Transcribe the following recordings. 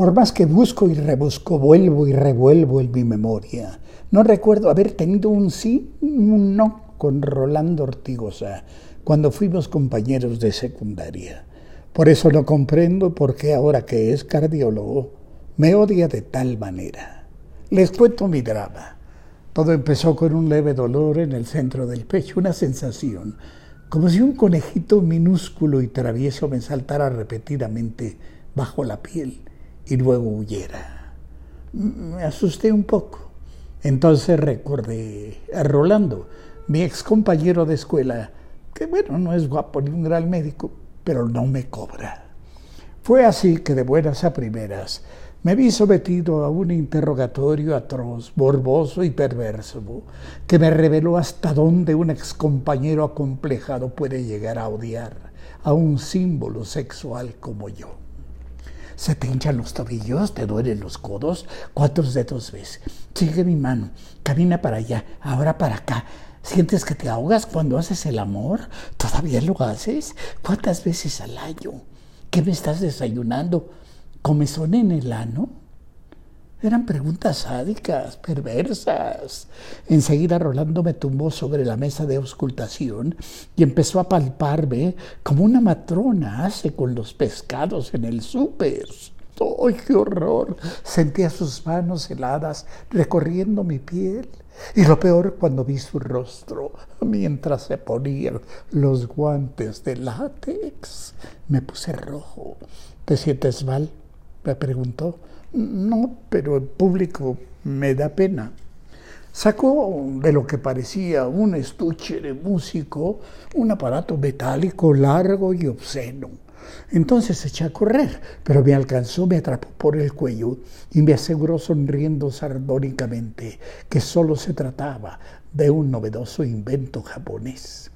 Por más que busco y rebusco, vuelvo y revuelvo en mi memoria. No recuerdo haber tenido un sí, un no con Rolando Ortigosa cuando fuimos compañeros de secundaria. Por eso no comprendo por qué ahora que es cardiólogo me odia de tal manera. Les cuento mi drama. Todo empezó con un leve dolor en el centro del pecho, una sensación, como si un conejito minúsculo y travieso me saltara repetidamente bajo la piel y luego huyera. Me asusté un poco. Entonces recordé a Rolando, mi ex compañero de escuela, que bueno, no es guapo ni un gran médico, pero no me cobra. Fue así que de buenas a primeras me vi sometido a un interrogatorio atroz, morboso y perverso, que me reveló hasta dónde un excompañero acomplejado puede llegar a odiar a un símbolo sexual como yo. ¿Se te hinchan los tobillos? ¿Te duelen los codos? ¿Cuántos dedos ves? Sigue mi mano, camina para allá, ahora para acá. ¿Sientes que te ahogas cuando haces el amor? ¿Todavía lo haces? ¿Cuántas veces al año? ¿Qué me estás desayunando? ¿Comezón en el ano? Eran preguntas sádicas, perversas. Enseguida Rolando me tumbó sobre la mesa de auscultación y empezó a palparme como una matrona hace con los pescados en el súper. ¡Ay, qué horror! Sentía sus manos heladas recorriendo mi piel. Y lo peor cuando vi su rostro mientras se ponían los guantes de látex. Me puse rojo. ¿Te sientes mal? Me preguntó. No, pero el público me da pena. Sacó de lo que parecía un estuche de músico un aparato metálico largo y obsceno. Entonces eché a correr, pero me alcanzó, me atrapó por el cuello y me aseguró sonriendo sardónicamente que solo se trataba de un novedoso invento japonés.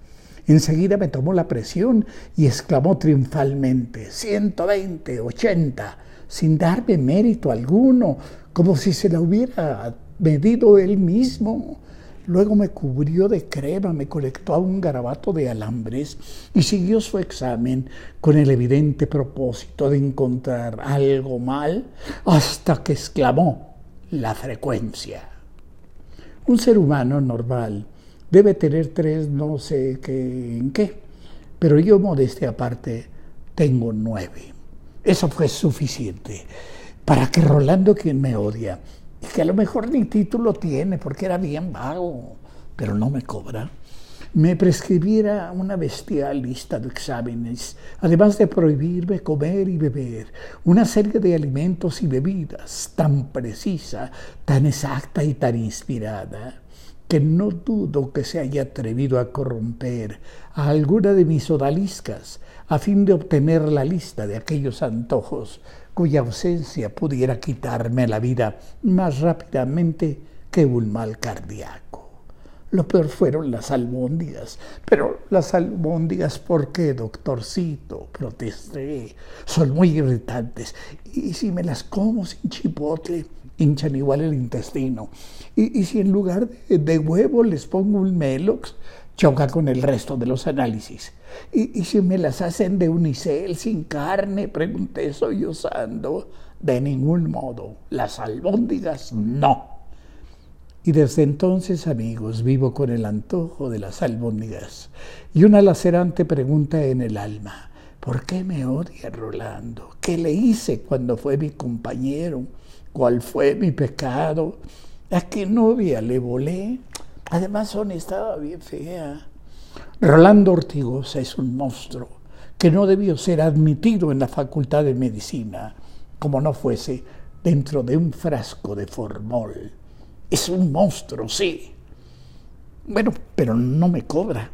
Enseguida me tomó la presión y exclamó triunfalmente, 120, 80 sin darme mérito alguno, como si se la hubiera medido él mismo. Luego me cubrió de crema, me colectó a un garabato de alambres y siguió su examen con el evidente propósito de encontrar algo mal hasta que exclamó la frecuencia. Un ser humano normal debe tener tres no sé qué en qué, pero yo modestia aparte tengo nueve. Eso fue suficiente. Para que Rolando, quien me odia, y que a lo mejor ni título tiene porque era bien vago, pero no me cobra, me prescribiera una bestial lista de exámenes, además de prohibirme comer y beber una serie de alimentos y bebidas tan precisa, tan exacta y tan inspirada, que no dudo que se haya atrevido a corromper a alguna de mis odaliscas a fin de obtener la lista de aquellos antojos cuya ausencia pudiera quitarme la vida más rápidamente que un mal cardíaco. Lo peor fueron las albóndigas. Pero las albóndigas, ¿por qué, doctorcito? Protesté. Son muy irritantes. Y si me las como sin chipotle, hinchan igual el intestino. Y, si en lugar de, de, huevo les pongo un melox, choca con el resto de los análisis. ¿Y, si me las hacen de unicel sin carne? Pregunté sollozando. De ningún modo. Las albóndigas no. Y desde entonces, amigos, vivo con el antojo de las albóndigas y una lacerante pregunta en el alma. ¿Por qué me odia Rolando? ¿Qué le hice cuando fue mi compañero? ¿Cuál fue mi pecado? ¿A qué novia le volé? Además, Son estaba bien fea. Rolando Ortigosa es un monstruo que no debió ser admitido en la Facultad de Medicina, como no fuese dentro de un frasco de formol. Es un monstruo, sí. Bueno, pero no me cobra.